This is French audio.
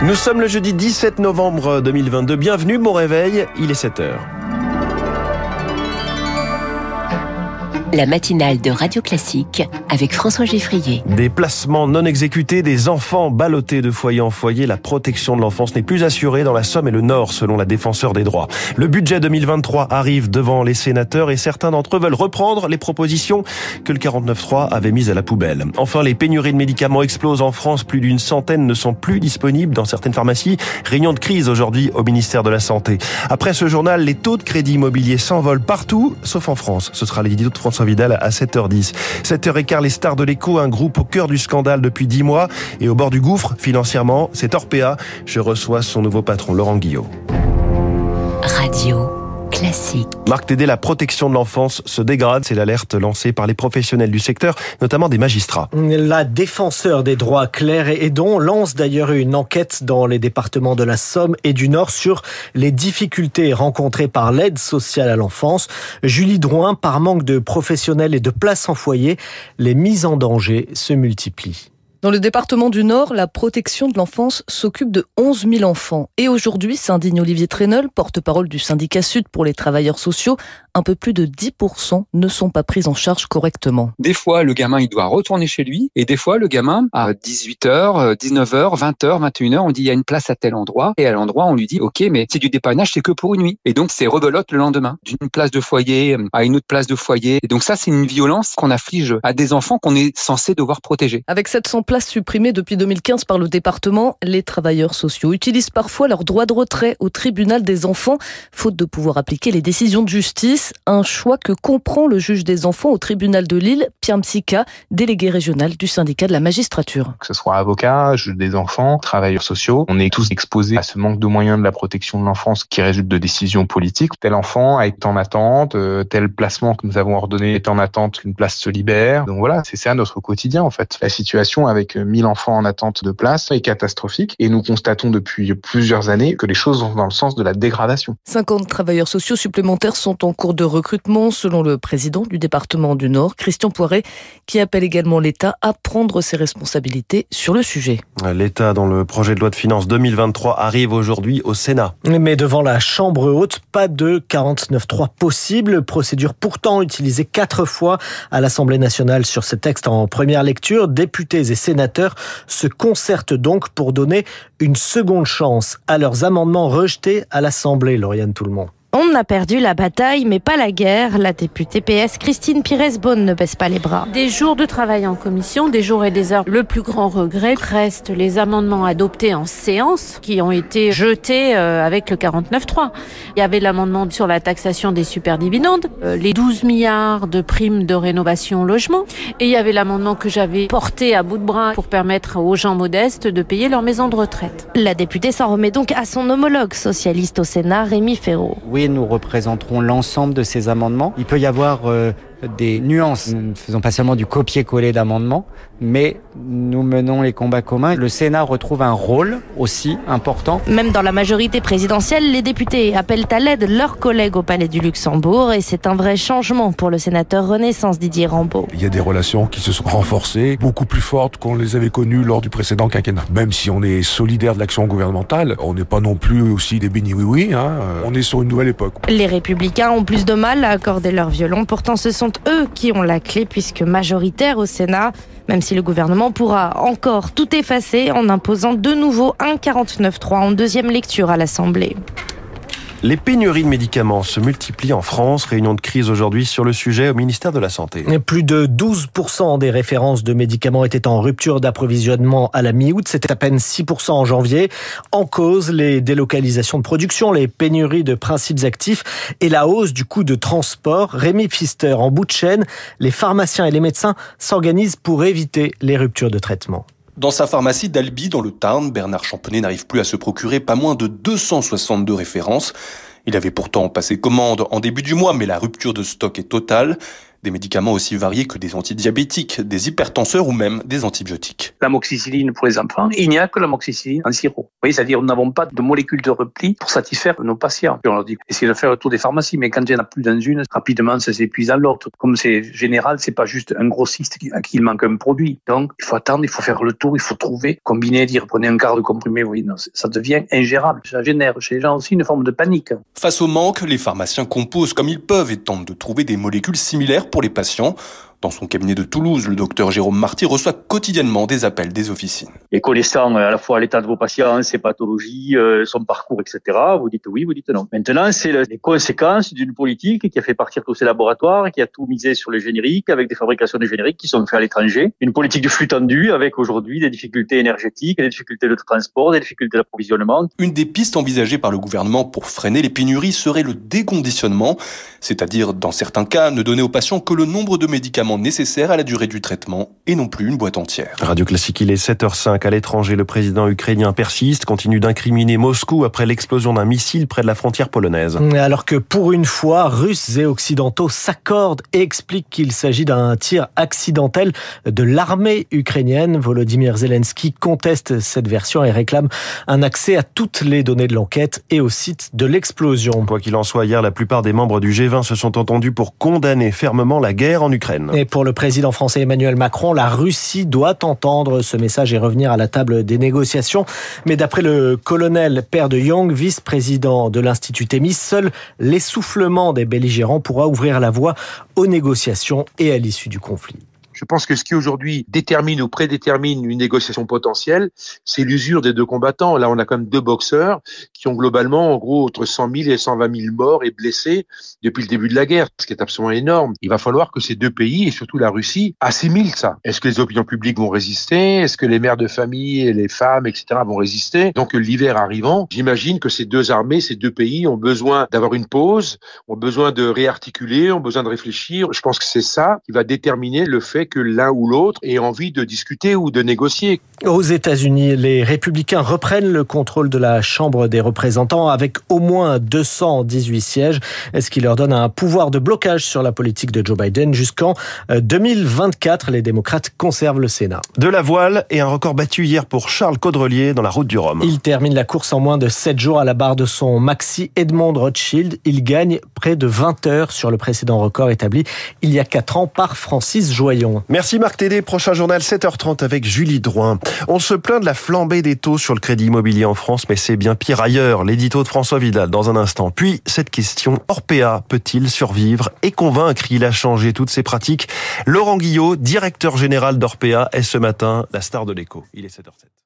Nous sommes le jeudi 17 novembre 2022. Bienvenue, mon réveil, il est 7 heures. La matinale de Radio Classique avec François Geffrier. Des placements non exécutés, des enfants ballottés de foyer en foyer, la protection de l'enfance n'est plus assurée dans la Somme et le Nord, selon la défenseur des droits. Le budget 2023 arrive devant les sénateurs et certains d'entre eux veulent reprendre les propositions que le 49.3 avait mises à la poubelle. Enfin, les pénuries de médicaments explosent en France. Plus d'une centaine ne sont plus disponibles dans certaines pharmacies. Réunion de crise aujourd'hui au ministère de la Santé. Après ce journal, les taux de crédit immobilier s'envolent partout, sauf en France. Ce sera l'édito de Vidal à 7h10. 7h15, les stars de l'écho, un groupe au cœur du scandale depuis 10 mois et au bord du gouffre financièrement. C'est Orpea. Je reçois son nouveau patron, Laurent Guillot. Radio. Classique. Marc Tédé, la protection de l'enfance se dégrade. C'est l'alerte lancée par les professionnels du secteur, notamment des magistrats. La défenseur des droits Claire et Edon lance d'ailleurs une enquête dans les départements de la Somme et du Nord sur les difficultés rencontrées par l'aide sociale à l'enfance. Julie Drouin, par manque de professionnels et de places en foyer, les mises en danger se multiplient. Dans le département du Nord, la protection de l'enfance s'occupe de 11 000 enfants. Et aujourd'hui, s'indigne Olivier Trénol, porte-parole du syndicat Sud pour les travailleurs sociaux, un peu plus de 10% ne sont pas pris en charge correctement. Des fois, le gamin, il doit retourner chez lui. Et des fois, le gamin, à 18h, 19h, 20h, 21h, on dit il y a une place à tel endroit. Et à l'endroit, on lui dit ok, mais c'est du dépannage, c'est que pour une nuit. Et donc, c'est rebelote le lendemain. D'une place de foyer à une autre place de foyer. Et donc ça, c'est une violence qu'on afflige à des enfants qu'on est censé devoir protéger. Avec 700 places supprimées depuis 2015 par le département, les travailleurs sociaux utilisent parfois leur droit de retrait au tribunal des enfants, faute de pouvoir appliquer les décisions de justice. Un choix que comprend le juge des enfants au tribunal de Lille, Pierre Msika, délégué régional du syndicat de la magistrature. Que ce soit avocat, juge des enfants, travailleurs sociaux, on est tous exposés à ce manque de moyens de la protection de l'enfance qui résulte de décisions politiques. Tel enfant a été en attente, euh, tel placement que nous avons ordonné est en attente qu'une place se libère. Donc voilà, c'est ça notre quotidien en fait. La situation avec 1000 enfants en attente de place est catastrophique et nous constatons depuis plusieurs années que les choses vont dans le sens de la dégradation. 50 travailleurs sociaux supplémentaires sont en cours de recrutement, selon le président du département du Nord, Christian Poiret, qui appelle également l'État à prendre ses responsabilités sur le sujet. L'État, dans le projet de loi de finances 2023, arrive aujourd'hui au Sénat. Mais devant la Chambre haute, pas de 49.3 possible. Procédure pourtant utilisée quatre fois à l'Assemblée nationale sur ce texte en première lecture. Députés et sénateurs se concertent donc pour donner une seconde chance à leurs amendements rejetés à l'Assemblée, Lauriane Tout-le-Monde. On a perdu la bataille, mais pas la guerre. La députée PS Christine Pires-Beaune ne baisse pas les bras. Des jours de travail en commission, des jours et des heures. Le plus grand regret reste les amendements adoptés en séance qui ont été jetés euh, avec le 49.3. Il y avait l'amendement sur la taxation des superdividendes, euh, les 12 milliards de primes de rénovation logement, et il y avait l'amendement que j'avais porté à bout de bras pour permettre aux gens modestes de payer leur maison de retraite. La députée s'en remet donc à son homologue socialiste au Sénat, Rémi Ferraud. Oui, nous représenterons l'ensemble de ces amendements. Il peut y avoir euh, des nuances. Nous ne faisons pas seulement du copier-coller d'amendements, mais nous menons les combats communs. Le Sénat retrouve un rôle aussi important. Même dans la majorité présidentielle, les députés appellent à l'aide leurs collègues au Palais du Luxembourg et c'est un vrai changement pour le sénateur Renaissance Didier Rambaud. Il y a des relations qui se sont renforcées, beaucoup plus fortes qu'on les avait connues lors du précédent quinquennat. Même si on est solidaire de l'action gouvernementale, on n'est pas non plus aussi des bénis oui-oui. Hein. On est sur une nouvelle époque. Les républicains ont plus de mal à accorder leur violon. Pourtant, ce sont eux qui ont la clé puisque majoritaire au Sénat, même si le gouvernement pourra encore tout effacer en imposant de nouveau un 49.3 en deuxième lecture à l'Assemblée. Les pénuries de médicaments se multiplient en France. Réunion de crise aujourd'hui sur le sujet au ministère de la Santé. Plus de 12% des références de médicaments étaient en rupture d'approvisionnement à la mi-août. C'était à peine 6% en janvier. En cause, les délocalisations de production, les pénuries de principes actifs et la hausse du coût de transport. Rémi Pfister, en bout de chaîne, les pharmaciens et les médecins s'organisent pour éviter les ruptures de traitement. Dans sa pharmacie d'Albi, dans le Tarn, Bernard Champenet n'arrive plus à se procurer pas moins de 262 références. Il avait pourtant passé commande en début du mois, mais la rupture de stock est totale. Des médicaments aussi variés que des antidiabétiques, des hypertenseurs ou même des antibiotiques. L'amoxicilline pour les enfants, il n'y a que l'amoxicilline en sirop. Vous voyez, c'est-à-dire nous n'avons pas de molécules de repli pour satisfaire nos patients. On leur dit, essayez de faire le tour des pharmacies, mais quand il n'y en a plus dans une, rapidement ça s'épuise dans l'autre. Comme c'est général, c'est pas juste un grossiste à qui il manque un produit. Donc il faut attendre, il faut faire le tour, il faut trouver, combiner, dire prenez un quart de comprimé, oui, non, ça devient ingérable. Ça génère chez les gens aussi une forme de panique. Face au manque, les pharmaciens composent comme ils peuvent et tentent de trouver des molécules similaires pour les patients. Dans son cabinet de Toulouse, le docteur Jérôme Marty reçoit quotidiennement des appels des officines. Et connaissant à la fois l'état de vos patients, ses pathologies, euh, son parcours, etc., vous dites oui, vous dites non. Maintenant, c'est les conséquences d'une politique qui a fait partir tous ces laboratoires, qui a tout misé sur les génériques, avec des fabrications de génériques qui sont faites à l'étranger. Une politique de flux tendu, avec aujourd'hui des difficultés énergétiques, des difficultés de transport, des difficultés d'approvisionnement. Une des pistes envisagées par le gouvernement pour freiner les pénuries serait le déconditionnement, c'est-à-dire, dans certains cas, ne donner aux patients que le nombre de médicaments nécessaires à la durée du traitement et non plus une boîte entière. Radio Classique, il est 7h05 à l'étranger. Le président ukrainien persiste, continue d'incriminer Moscou après l'explosion d'un missile près de la frontière polonaise. Alors que pour une fois, Russes et Occidentaux s'accordent et expliquent qu'il s'agit d'un tir accidentel de l'armée ukrainienne. Volodymyr Zelensky conteste cette version et réclame un accès à toutes les données de l'enquête et au site de l'explosion. Quoi qu'il en soit, hier, la plupart des membres du G20 se sont entendus pour condamner fermement la guerre en Ukraine. Et pour le président français Emmanuel Macron, la Russie doit entendre ce message et revenir à la table des négociations. Mais d'après le colonel Père de Young, vice-président de l'Institut Témis, seul l'essoufflement des belligérants pourra ouvrir la voie aux négociations et à l'issue du conflit. Je pense que ce qui aujourd'hui détermine ou prédétermine une négociation potentielle, c'est l'usure des deux combattants. Là, on a quand même deux boxeurs qui ont globalement, en gros, entre 100 000 et 120 000 morts et blessés depuis le début de la guerre, ce qui est absolument énorme. Il va falloir que ces deux pays, et surtout la Russie, assimilent ça. Est-ce que les opinions publiques vont résister? Est-ce que les mères de famille et les femmes, etc., vont résister? Donc, l'hiver arrivant, j'imagine que ces deux armées, ces deux pays ont besoin d'avoir une pause, ont besoin de réarticuler, ont besoin de réfléchir. Je pense que c'est ça qui va déterminer le fait que l'un ou l'autre ait envie de discuter ou de négocier. Aux États-Unis, les républicains reprennent le contrôle de la Chambre des représentants avec au moins 218 sièges, ce qui leur donne un pouvoir de blocage sur la politique de Joe Biden jusqu'en 2024. Les démocrates conservent le Sénat. De la voile et un record battu hier pour Charles Caudrelier dans la route du Rhum. Il termine la course en moins de 7 jours à la barre de son maxi Edmond Rothschild. Il gagne près de 20 heures sur le précédent record établi il y a 4 ans par Francis Joyon. Merci Marc Tédé. Prochain journal 7h30 avec Julie Drouin. On se plaint de la flambée des taux sur le crédit immobilier en France, mais c'est bien pire ailleurs. L'édito de François Vidal dans un instant. Puis cette question, Orpea peut-il survivre? Et convaincre Il a changé toutes ses pratiques. Laurent Guillot, directeur général d'Orpea, est ce matin la star de l'écho. Il est 7h07.